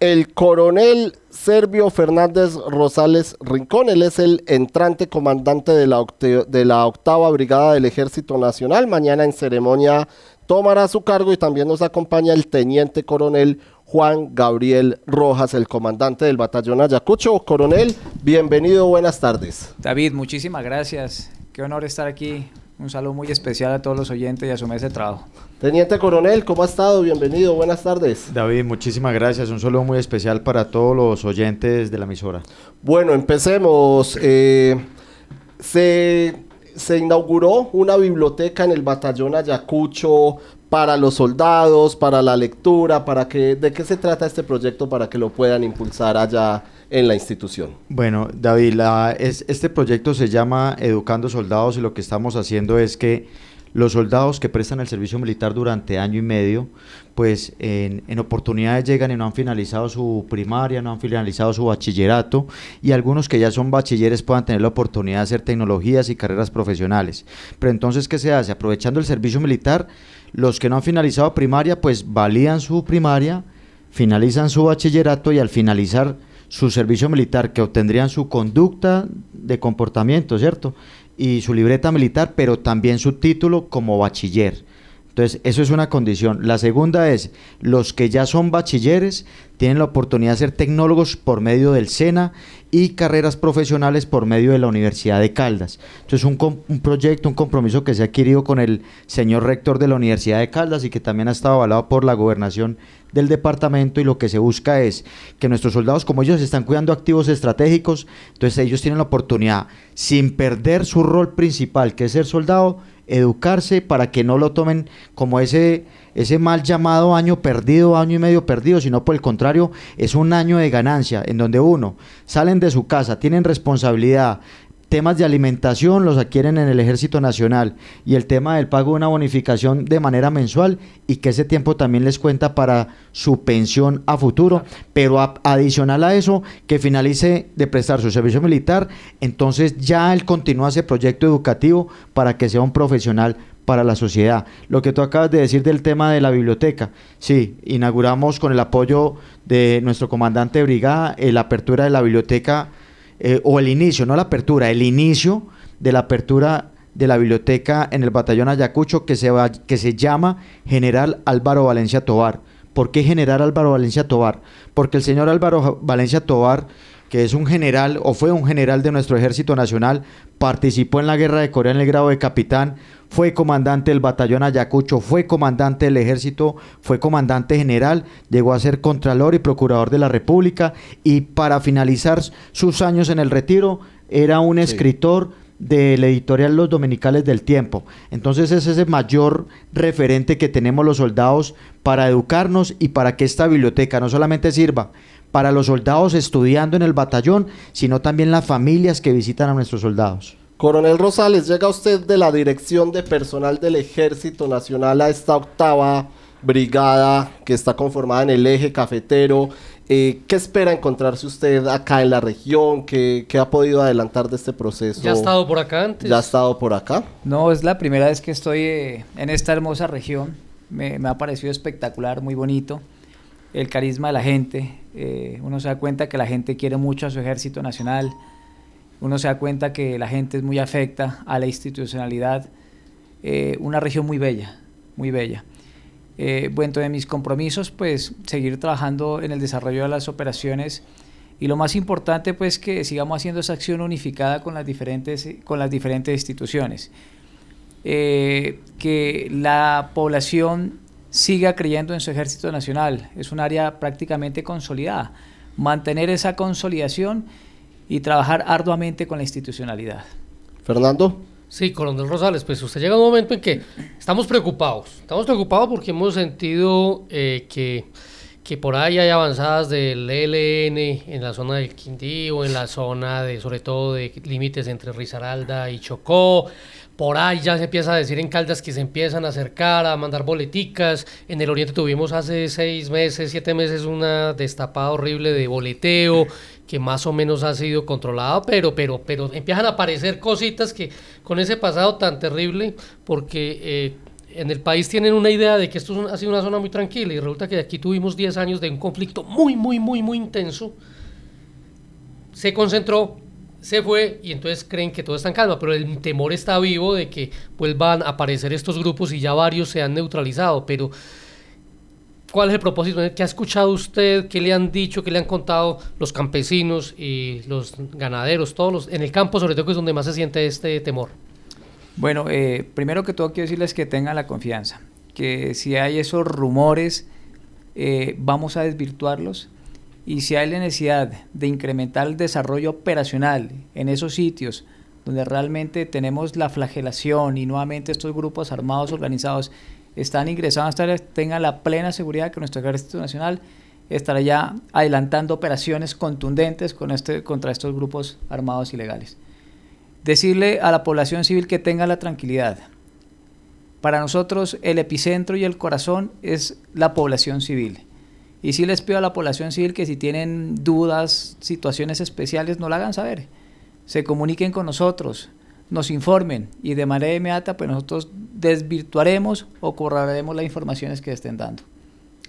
S2: el coronel Servio Fernández Rosales Rincón. Él es el entrante comandante de la, de la octava brigada del Ejército Nacional. Mañana en ceremonia tomará su cargo y también nos acompaña el teniente coronel Juan Gabriel Rojas, el comandante del batallón Ayacucho. Coronel, bienvenido, buenas tardes.
S15: David, muchísimas gracias. Qué honor estar aquí. Un saludo muy especial a todos los oyentes y a su mesa de trabajo.
S2: Teniente coronel, ¿cómo ha estado? Bienvenido, buenas tardes.
S16: David, muchísimas gracias. Un saludo muy especial para todos los oyentes de la emisora.
S2: Bueno, empecemos. Eh, se, se inauguró una biblioteca en el batallón Ayacucho para los soldados, para la lectura, para que, ¿de qué se trata este proyecto para que lo puedan impulsar allá en la institución?
S16: Bueno, David, la- es- este proyecto se llama Educando Soldados y lo que estamos haciendo es que los soldados que prestan el servicio militar durante año y medio, pues en, en oportunidades llegan y no han finalizado su primaria, no han finalizado su bachillerato y algunos que ya son bachilleres puedan tener la oportunidad de hacer tecnologías y carreras profesionales. Pero entonces, ¿qué se hace? Aprovechando el servicio militar, los que no han finalizado primaria, pues validan su primaria, finalizan su bachillerato y al finalizar su servicio militar, que obtendrían su conducta de comportamiento, ¿cierto? Y su libreta militar, pero también su título como bachiller. Entonces, eso es una condición. La segunda es, los que ya son bachilleres tienen la oportunidad de ser tecnólogos por medio del SENA y carreras profesionales por medio de la Universidad de Caldas. Entonces, un, un proyecto, un compromiso que se ha adquirido con el señor rector de la Universidad de Caldas y que también ha estado avalado por la gobernación del departamento y lo que se busca es que nuestros soldados, como ellos están cuidando activos estratégicos, entonces ellos tienen la oportunidad, sin perder su rol principal, que es ser soldado, educarse para que no lo tomen como ese, ese mal llamado año perdido, año y medio perdido, sino por el contrario, es un año de ganancia, en donde uno, salen de su casa, tienen responsabilidad, temas de alimentación los adquieren en el Ejército Nacional y el tema del pago de una bonificación de manera mensual y que ese tiempo también les cuenta para su pensión a futuro, pero adicional a eso, que finalice de prestar su servicio militar, entonces ya él continúa ese proyecto educativo para que sea un profesional para la sociedad. Lo que tú acabas de decir del tema de la biblioteca, sí, inauguramos con el apoyo de nuestro comandante de brigada eh, la apertura de la biblioteca eh, o el inicio, no la apertura, el inicio de la apertura de la biblioteca en el batallón Ayacucho que se, va, que se llama General Álvaro Valencia Tobar. ¿Por qué General Álvaro Valencia Tobar? Porque el señor Álvaro Valencia Tobar, que es un general o fue un general de nuestro ejército nacional, participó en la guerra de Corea en el grado de capitán, fue comandante del batallón Ayacucho, fue comandante del ejército, fue comandante general, llegó a ser contralor y procurador de la República y para finalizar sus años en el retiro era un escritor del editorial Los Dominicales del Tiempo. Entonces ese es el mayor referente que tenemos los soldados para educarnos y para que esta biblioteca no solamente sirva para los soldados estudiando en el batallón, sino también las familias que visitan a nuestros soldados.
S2: Coronel Rosales, llega usted de la Dirección de Personal del Ejército Nacional a esta octava brigada que está conformada en el eje cafetero. Eh, ¿Qué espera encontrarse usted acá en la región? ¿Qué, qué ha podido adelantar de este proceso?
S7: ¿Ya ha estado por acá antes?
S2: ¿Ya ha estado por acá?
S15: No, es la primera vez que estoy eh, en esta hermosa región. Me, me ha parecido espectacular, muy bonito. El carisma de la gente. eh, uno se da cuenta que la gente quiere mucho a su ejército nacional. Uno se da cuenta que la gente es muy afecta a la institucionalidad. Eh, una región muy bella, muy bella. Eh, bueno, de mis compromisos, pues seguir trabajando en el desarrollo de las operaciones y lo más importante, pues que sigamos haciendo esa acción unificada con las diferentes, con las diferentes instituciones. Eh, que la población siga creyendo en su ejército nacional. Es un área prácticamente consolidada. Mantener esa consolidación y trabajar arduamente con la institucionalidad.
S2: Fernando.
S7: Sí, Coronel Rosales, pues usted llega a un momento en que estamos preocupados. Estamos preocupados porque hemos sentido eh, que, que por ahí hay avanzadas del ELN en la zona del Quindío, en la zona de, sobre todo, de límites entre Risaralda y Chocó. Por ahí ya se empieza a decir en Caldas que se empiezan a acercar, a mandar boleticas. En el Oriente tuvimos hace seis meses, siete meses una destapada horrible de boleteo que más o menos ha sido controlado, pero, pero, pero empiezan a aparecer cositas que con ese pasado tan terrible, porque eh, en el país tienen una idea de que esto ha sido una zona muy tranquila y resulta que aquí tuvimos 10 años de un conflicto muy, muy, muy, muy intenso. Se concentró, se fue y entonces creen que todo está en calma, pero el temor está vivo de que vuelvan a aparecer estos grupos y ya varios se han neutralizado. Pero, ¿cuál es el propósito? ¿Qué ha escuchado usted? ¿Qué le han dicho? ¿Qué le han contado los campesinos y los ganaderos? Todos los, en el campo, sobre todo, que es donde más se siente este temor.
S15: Bueno, eh, primero que todo quiero decirles que tengan la confianza, que si hay esos rumores, eh, vamos a desvirtuarlos y si hay la necesidad de incrementar el desarrollo operacional en esos sitios donde realmente tenemos la flagelación y nuevamente estos grupos armados organizados están ingresados hasta áreas, tengan la plena seguridad que nuestro Ejército Nacional estará ya adelantando operaciones contundentes con este, contra estos grupos armados ilegales decirle a la población civil que tenga la tranquilidad. Para nosotros el epicentro y el corazón es la población civil. Y sí les pido a la población civil que si tienen dudas, situaciones especiales, no la hagan saber. Se comuniquen con nosotros, nos informen y de manera inmediata pues nosotros desvirtuaremos o correremos las informaciones que estén dando.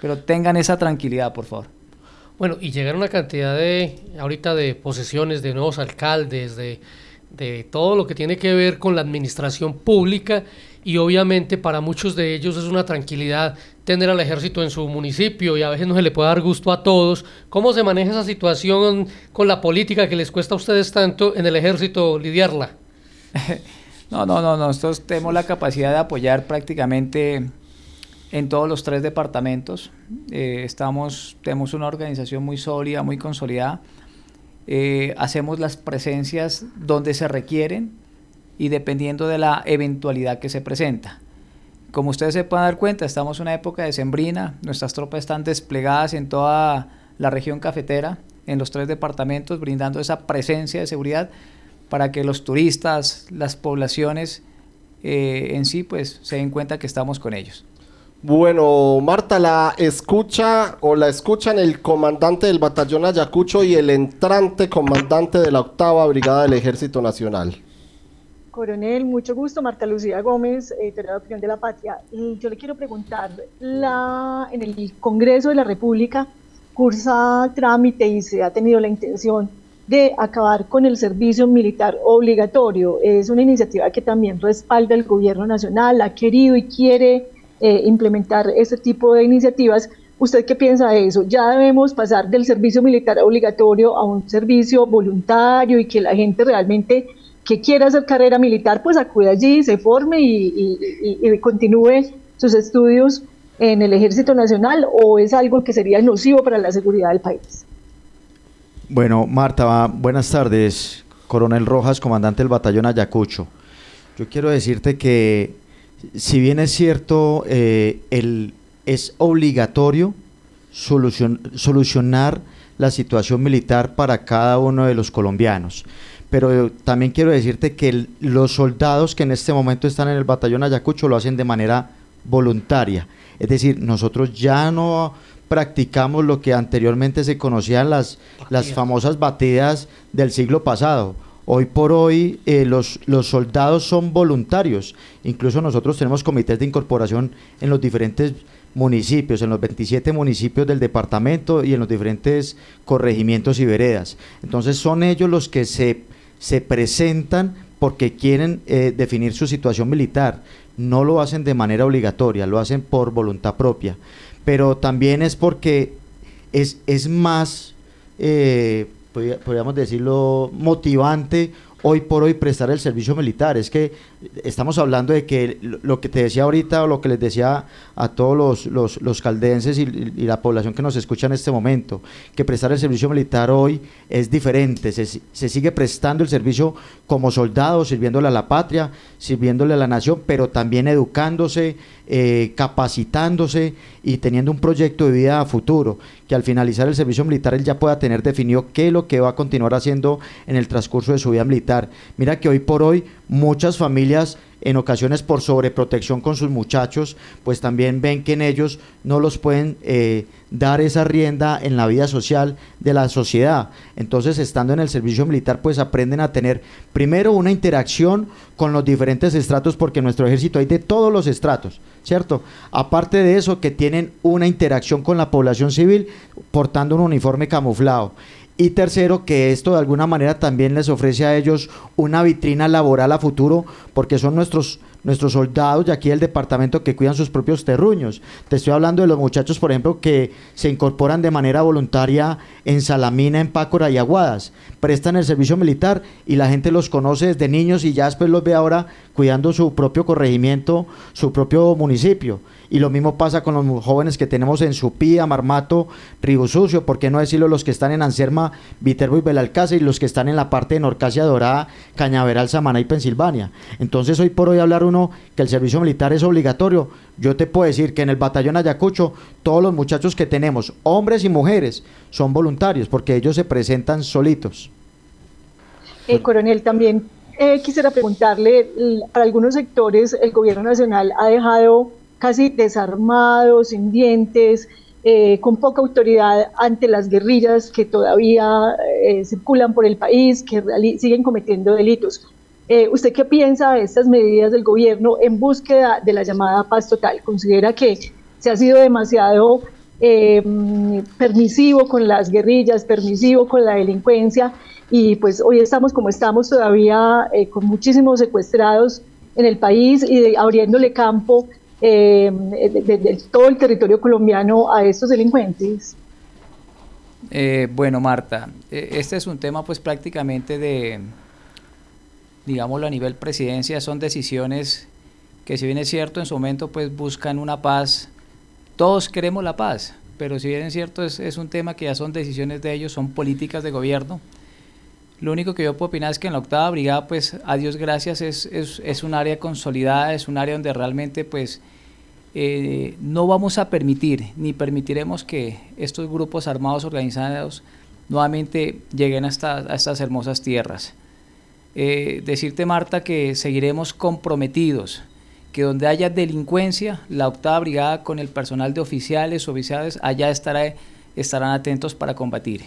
S15: Pero tengan esa tranquilidad, por favor.
S7: Bueno, y llegar una cantidad de, ahorita de posesiones de nuevos alcaldes, de, de todo lo que tiene que ver con la administración pública y obviamente para muchos de ellos es una tranquilidad tener al ejército en su municipio y a veces no se le puede dar gusto a todos. ¿Cómo se maneja esa situación con la política que les cuesta a ustedes tanto en el ejército lidiarla?
S15: No, no, no, nosotros tenemos la capacidad de apoyar prácticamente en todos los tres departamentos. Eh, estamos, tenemos una organización muy sólida, muy consolidada. Eh, hacemos las presencias donde se requieren y dependiendo de la eventualidad que se presenta. Como ustedes se pueden dar cuenta, estamos en una época de sembrina, nuestras tropas están desplegadas en toda la región cafetera, en los tres departamentos, brindando esa presencia de seguridad para que los turistas, las poblaciones eh, en sí, pues se den cuenta que estamos con ellos.
S2: Bueno, Marta, la escucha o la escuchan el comandante del batallón Ayacucho y el entrante comandante de la octava brigada del Ejército Nacional.
S5: Coronel, mucho gusto. Marta Lucía Gómez, editora de Opinión de la Patria. Y yo le quiero preguntar, la, en el Congreso de la República cursa trámite y se ha tenido la intención de acabar con el servicio militar obligatorio. Es una iniciativa que también respalda el gobierno nacional, ha querido y quiere eh, implementar este tipo de iniciativas. ¿Usted qué piensa de eso? ¿Ya debemos pasar del servicio militar obligatorio a un servicio voluntario y que la gente realmente que quiera hacer carrera militar, pues acude allí, se forme y, continúe sus estudios en el Ejército Nacional o es algo que sería nocivo para la seguridad del país?
S16: Bueno, Marta, buenas tardes. Coronel Rojas, comandante del batallón Ayacucho. Yo quiero decirte que, si bien es cierto, eh, el, es obligatorio solucion- solucionar la situación militar para cada uno de los colombianos. Pero también quiero decirte que el- los soldados que en este momento están en el batallón Ayacucho lo hacen de manera voluntaria. Es decir, nosotros ya no practicamos lo que anteriormente se conocían las, las famosas batidas del siglo pasado. Hoy por hoy eh, los, los soldados son voluntarios. Incluso nosotros tenemos comités de incorporación en los diferentes municipios, en los 27 municipios del departamento y en los diferentes corregimientos y veredas. Entonces son ellos los que se, se presentan porque quieren eh, definir su situación militar. No lo hacen de manera obligatoria, lo hacen por voluntad propia. Pero también es porque es, es más, eh, podría- podríamos decirlo, motivante hoy por hoy prestar el servicio militar. Es que estamos hablando de que lo- que te decía ahorita o lo que les decía a todos los, los, los caldenses y, la población que nos escucha en este momento, que prestar el servicio militar hoy es diferente. Se, se sigue prestando el servicio como soldado, sirviéndole a la patria, sirviéndole a la nación, pero también educándose, eh, capacitándose y teniendo un proyecto de vida a futuro, que al finalizar el servicio militar él ya pueda tener definido qué es lo que va a continuar haciendo en el transcurso de su vida militar. Mira que hoy por hoy muchas familias en ocasiones por sobreprotección con sus muchachos, pues también ven que en ellos no los pueden eh, dar esa rienda en la vida social de la sociedad. Entonces, estando en el servicio militar, pues aprenden a tener primero una interacción con los diferentes estratos, porque en nuestro ejército hay de todos los estratos, ¿cierto? Aparte de eso, que tienen una interacción con la población civil portando un uniforme camuflado. Y tercero, que esto de alguna manera también les ofrece a ellos una vitrina laboral a futuro, porque son nuestros nuestros soldados de aquí del departamento que cuidan sus propios terruños. Te estoy hablando de los muchachos, por ejemplo, que se incorporan de manera voluntaria en Salamina, en Pácora y Aguadas. Prestan el servicio militar y la gente los conoce desde niños y ya después los ve ahora cuidando su propio corregimiento, su propio municipio. Y lo mismo pasa con los jóvenes que tenemos en Supía, Marmato, Río por qué no decirlo los que están en Anserma, Viterbo y Belalcázar y los que están en la parte de Norcasia Dorada, Cañaveral, Samaná y Pensilvania. Entonces hoy por hoy hablar uno que el servicio militar es obligatorio, yo te puedo decir que en el batallón Ayacucho todos los muchachos que tenemos, hombres y mujeres, son voluntarios porque ellos se presentan solitos.
S5: Eh, coronel, también eh, quisiera preguntarle, para algunos sectores el gobierno nacional ha dejado casi desarmados, sin dientes, eh, con poca autoridad ante las guerrillas que todavía circulan por el país, que siguen cometiendo delitos. Eh, ¿Usted qué piensa de estas medidas del gobierno en búsqueda de la llamada paz total? ¿Considera que se ha sido demasiado permisivo con las guerrillas, permisivo con la delincuencia? Y pues hoy estamos como estamos todavía con muchísimos secuestrados en el país y abriéndole campo eh, de, todo el territorio colombiano a estos delincuentes?
S15: Eh, bueno, Marta, eh, este es un tema pues prácticamente de, digámoslo a nivel presidencia, son decisiones que si bien es cierto en su momento pues buscan una paz, todos queremos la paz, pero si bien es cierto es, es un tema que ya son decisiones de ellos, son políticas de gobierno, lo único que yo puedo opinar es que en la octava brigada, pues a Dios gracias, es, es, es un área consolidada, es un área donde realmente pues eh, no vamos a permitir ni permitiremos que estos grupos armados organizados nuevamente lleguen a estas hermosas tierras. Eh, decirte Marta que seguiremos comprometidos, que donde haya delincuencia, la octava brigada con el personal de oficiales, oficiales, allá estará, estarán atentos para combatir.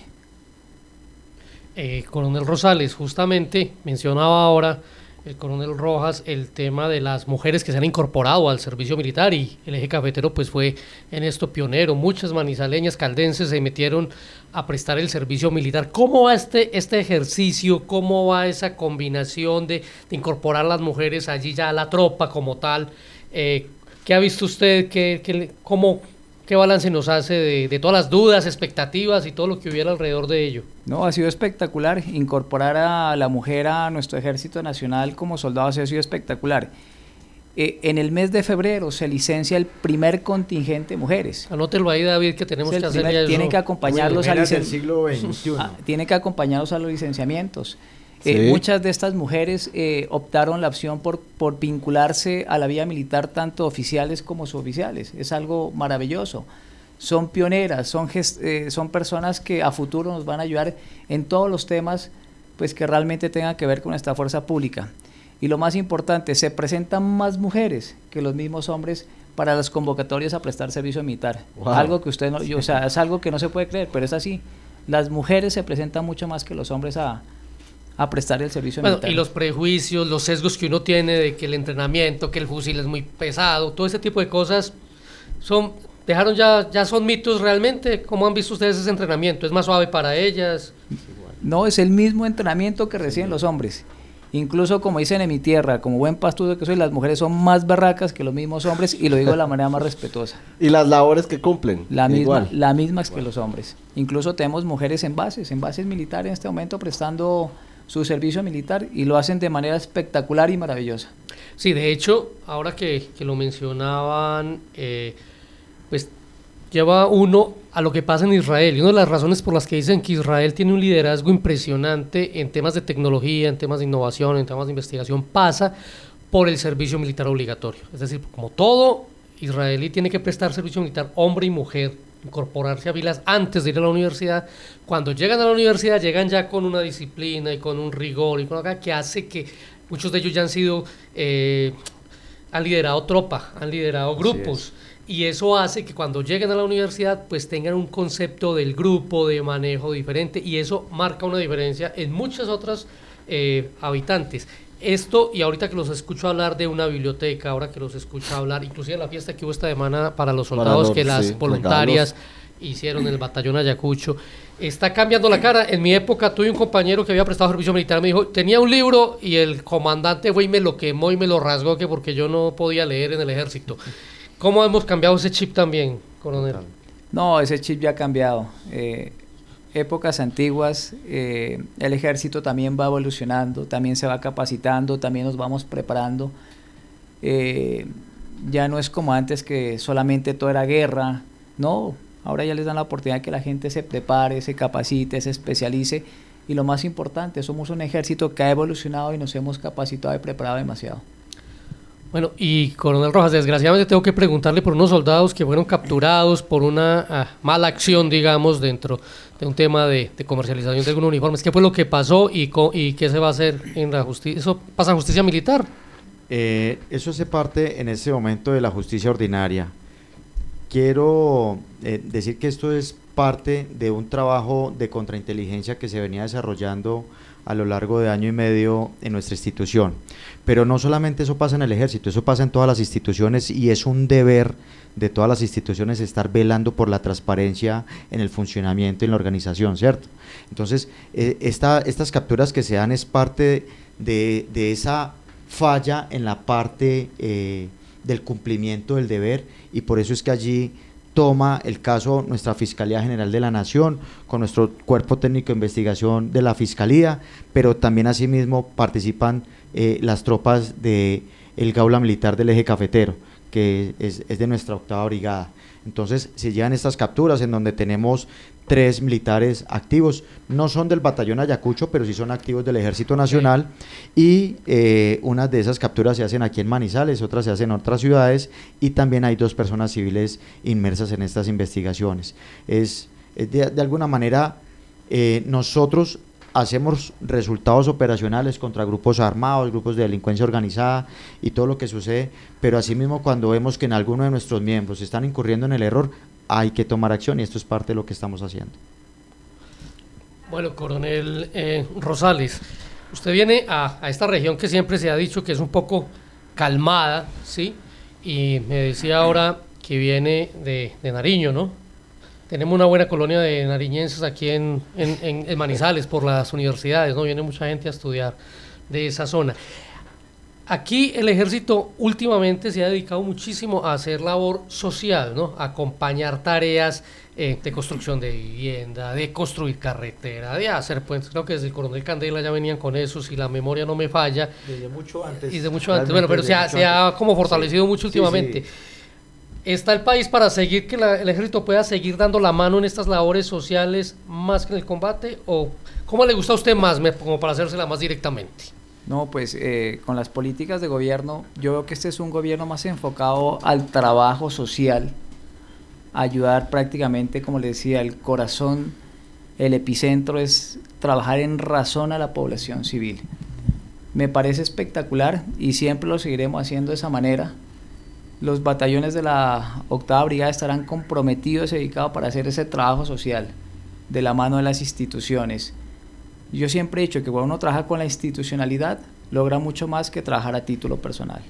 S7: Eh, coronel Rosales, justamente mencionaba ahora el coronel Rojas el tema de las mujeres que se han incorporado al servicio militar y el eje cafetero pues fue en esto pionero. Muchas manizaleñas caldenses se metieron a prestar el servicio militar. ¿Cómo va este, este ejercicio? ¿Cómo va esa combinación de, incorporar las mujeres allí ya a la tropa como tal? Eh, ¿Qué ha visto usted? ¿Qué, qué, cómo, ¿Qué balance nos hace de, todas las dudas, expectativas y todo lo que hubiera alrededor de ello?
S15: No, ha sido espectacular. Incorporar a la mujer a nuestro ejército nacional como soldado ha sido espectacular. Eh, en el mes de febrero se licencia el primer contingente de mujeres.
S7: Anótelo ahí, David, que tenemos que hacer
S15: Tienen que acompañarlos a ah, tienen que acompañarlos a los licenciamientos. Eh, muchas de estas mujeres eh, optaron la opción por, por vincularse a la vía militar, tanto oficiales como suboficiales. Es algo maravilloso. Son pioneras, son, eh, son personas que a futuro nos van a ayudar en todos los temas pues, que realmente tengan que ver con esta fuerza pública. Y lo más importante, se presentan más mujeres que los mismos hombres para las convocatorias a prestar servicio militar. Algo que usted no, o sea, es algo que no se puede creer, pero es así. Las mujeres se presentan mucho más que los hombres a, a prestar el servicio
S7: militar. Y los prejuicios, los sesgos que uno tiene de que el entrenamiento, que el fusil es muy pesado, todo ese tipo de cosas son dejaron ya ya son mitos realmente. ¿Cómo han visto ustedes ese entrenamiento? ¿Es más suave para ellas?
S15: No, es el mismo entrenamiento que reciben los hombres. Incluso como dicen en mi tierra, como buen pastudo que soy, las mujeres son más barracas que los mismos hombres y lo digo de la manera más respetuosa.
S2: ¿Y las labores que cumplen?
S15: La misma, la misma que los hombres. Incluso tenemos mujeres en bases, en bases militares en este momento prestando su servicio militar y lo hacen de manera espectacular y maravillosa.
S7: Sí, de hecho, ahora que, lo mencionaban, eh, pues lleva uno a lo que pasa en Israel. Y una de las razones por las que dicen que Israel tiene un liderazgo impresionante en temas de tecnología, en temas de innovación, en temas de investigación, pasa por el servicio militar obligatorio. Es decir, como todo israelí tiene que prestar servicio militar, hombre y mujer, incorporarse a Vilas antes de ir a la universidad. Cuando llegan a la universidad llegan ya con una disciplina y con un rigor y con acá que hace que muchos de ellos ya han sido, eh, han liderado tropa, han liderado grupos. Y eso hace que cuando lleguen a la universidad pues tengan un concepto del grupo, de manejo diferente y eso marca una diferencia en muchas otras eh, habitantes. Esto, y ahorita que los escucho hablar de una biblioteca, ahora que los escucho hablar, inclusive la fiesta que hubo esta semana para los soldados que las voluntarias hicieron en el batallón Ayacucho, está cambiando la cara. En mi época tuve un compañero que había prestado servicio militar, me dijo, tenía un libro y el comandante fue y me lo quemó y me lo rasgó que porque yo no podía leer en el ejército. ¿Cómo hemos cambiado ese chip también, coronel?
S15: No, ese chip ya ha cambiado. Eh, épocas antiguas, eh, el ejército también va evolucionando, también se va capacitando, también nos vamos preparando. Eh, ya no es como antes que solamente todo era guerra, no, ahora ya les dan la oportunidad que la gente se prepare, se capacite, se especialice y lo más importante, somos un ejército que ha evolucionado y nos hemos capacitado y preparado demasiado.
S7: Bueno, y Coronel Rojas, desgraciadamente tengo que preguntarle por unos soldados que fueron capturados por una ah, mala acción, digamos, dentro de un tema de, comercialización de algunos uniformes. ¿Qué fue lo que pasó y, y qué se va a hacer en la justicia? ¿Eso pasa en justicia militar?
S16: Eh, eso hace parte en ese momento de la justicia ordinaria. Quiero eh, decir que esto es parte de un trabajo de contrainteligencia que se venía desarrollando a lo largo de año y medio en nuestra institución. Pero no solamente eso pasa en el ejército, eso pasa en todas las instituciones y es un deber de todas las instituciones estar velando por la transparencia en el funcionamiento y en la organización, ¿cierto? Entonces, eh, estas capturas que se dan es parte de, esa falla en la parte eh, del cumplimiento del deber y por eso es que allí toma el caso nuestra Fiscalía General de la Nación, con nuestro cuerpo técnico de investigación de la Fiscalía, pero también asimismo participan eh, las tropas del el Gaula Militar del Eje Cafetero, que es, es de nuestra octava brigada. Entonces se llevan estas capturas en donde tenemos tres militares activos. No son del batallón Ayacucho, pero sí son activos del Ejército Nacional. Y eh, unas de esas capturas se hacen aquí en Manizales, otras se hacen en otras ciudades. Y también hay dos personas civiles inmersas en estas investigaciones. Es, de, alguna manera, eh, nosotros hacemos resultados operacionales contra grupos armados, grupos de delincuencia organizada y todo lo que sucede, pero asimismo cuando vemos que en alguno de nuestros miembros están incurriendo en el error, hay que tomar acción y esto es parte de lo que estamos haciendo.
S7: Bueno, coronel eh, Rosales, usted viene a, esta región que siempre se ha dicho que es un poco calmada, ¿sí? Y me decía ahora que viene de, Nariño, ¿no? Tenemos una buena colonia de nariñenses aquí en, en, Manizales por las universidades, ¿no? Viene mucha gente a estudiar de esa zona. Aquí el ejército últimamente se ha dedicado muchísimo a hacer labor social, ¿no? A acompañar tareas eh, de construcción de vivienda, de construir carretera, de hacer puentes. Creo que desde el coronel Candela ya venían con eso, si la memoria no me falla.
S16: Desde mucho antes.
S7: Y de mucho antes. Bueno, pero se ha, como fortalecido mucho últimamente. ¿Está el país para seguir que el ejército pueda seguir dando la mano en estas labores sociales más que en el combate? ¿O cómo le gusta a usted más, como para hacérsela más directamente?
S15: No, pues eh, con las políticas de gobierno, yo veo que este es un gobierno más enfocado al trabajo social, ayudar prácticamente, como le decía, el corazón, el epicentro es trabajar en razón a la población civil. Me parece espectacular y siempre lo seguiremos haciendo de esa manera. Los batallones de la octava brigada estarán comprometidos y dedicados para hacer ese trabajo social de la mano de las instituciones yo siempre he dicho que cuando uno trabaja con la institucionalidad, logra mucho más que trabajar a título personal.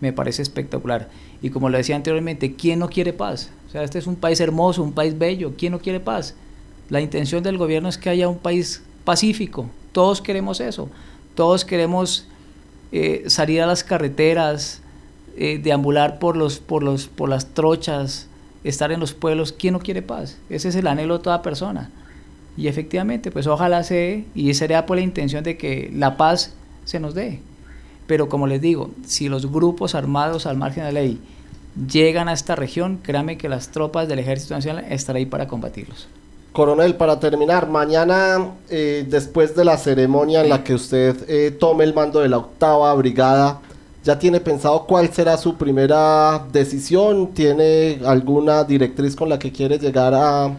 S15: Me parece espectacular. Y como lo decía anteriormente, ¿quién no quiere paz? O sea, este es un país hermoso, un país bello. ¿Quién no quiere paz? La intención del gobierno es que haya un país pacífico. Todos queremos eso. Todos queremos eh, salir a las carreteras, eh, deambular por, los, por, los, por las trochas, estar en los pueblos. ¿Quién no quiere paz? Ese es el anhelo de toda persona. Y efectivamente, pues ojalá se dé, y sería por la intención de que la paz se nos dé. Pero como les digo, si los grupos armados al margen de ley llegan a esta región, créanme que las tropas del Ejército Nacional estarán ahí para combatirlos.
S2: Coronel, para terminar, mañana, eh, después de la ceremonia en la que usted eh, tome el mando de la octava brigada, ¿ya tiene pensado cuál será su primera decisión? ¿Tiene alguna directriz con la que quiere llegar a,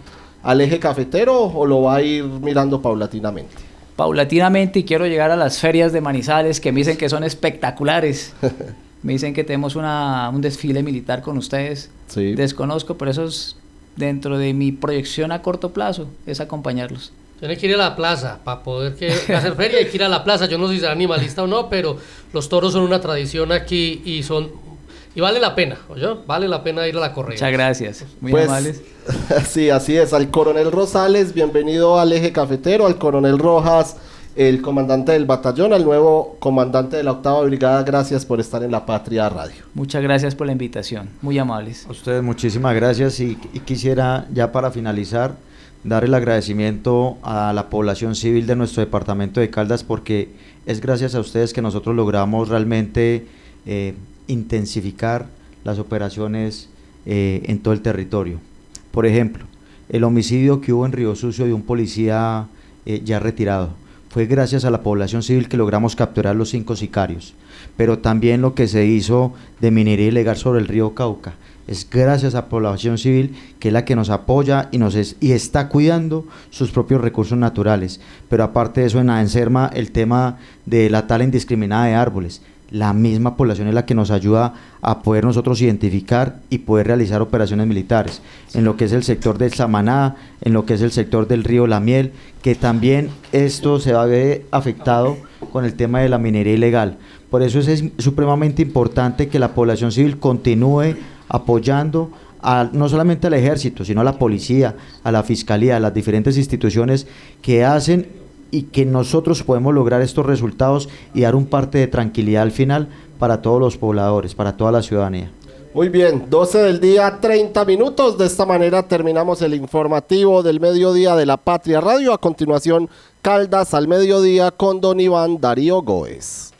S2: al eje cafetero o lo va a ir mirando paulatinamente?
S15: paulatinamente y quiero llegar a las ferias de Manizales que me dicen que son espectaculares. me dicen que tenemos una, un desfile militar con ustedes. Desconozco, pero eso es dentro de mi proyección a corto plazo, es acompañarlos.
S7: Tiene que ir a la plaza para poder que, hacer feria, hay que ir a la plaza. Yo no sé si será animalista o no, pero los toros son una tradición aquí y son y vale la pena, oye, vale la pena ir a la correa.
S15: Muchas gracias, muy
S2: Pues,
S15: amables.
S2: Sí, así es. Al coronel Rosales, bienvenido al eje cafetero. Al coronel Rojas, el comandante del batallón. Al nuevo comandante de la octava brigada, gracias por estar en la Patria Radio.
S15: Muchas gracias por la invitación, muy amables.
S16: A ustedes muchísimas gracias y, y quisiera ya para finalizar dar el agradecimiento a la población civil de nuestro departamento de Caldas porque es gracias a ustedes que nosotros logramos realmente eh, intensificar las operaciones eh, en todo el territorio. Por ejemplo, el homicidio que hubo en Río Sucio de un policía eh, ya retirado. Fue gracias a la población civil que logramos capturar los cinco sicarios. Pero también lo que se hizo de minería ilegal sobre el río Cauca. Es gracias a la población civil que es la que nos apoya y, nos es- y está cuidando sus propios recursos naturales. Pero aparte de eso, en Aenserma, el tema de la tala indiscriminada de árboles la misma población es la que nos ayuda a poder nosotros identificar y poder realizar operaciones militares en lo que es el sector del Samaná, en lo que es el sector del río La Miel, que también esto se va a ver afectado con el tema de la minería ilegal. Por eso es, es supremamente importante que la población civil continúe apoyando a- no solamente al ejército, sino a la policía, a la fiscalía, a las diferentes instituciones que hacen y que nosotros podemos lograr estos resultados y dar un parte de tranquilidad al final para todos los pobladores, para toda la ciudadanía.
S2: Muy bien, 12 del día, 30 minutos. De esta manera terminamos el informativo del mediodía de la Patria Radio. A continuación, Caldas al mediodía con don Iván Darío Góez.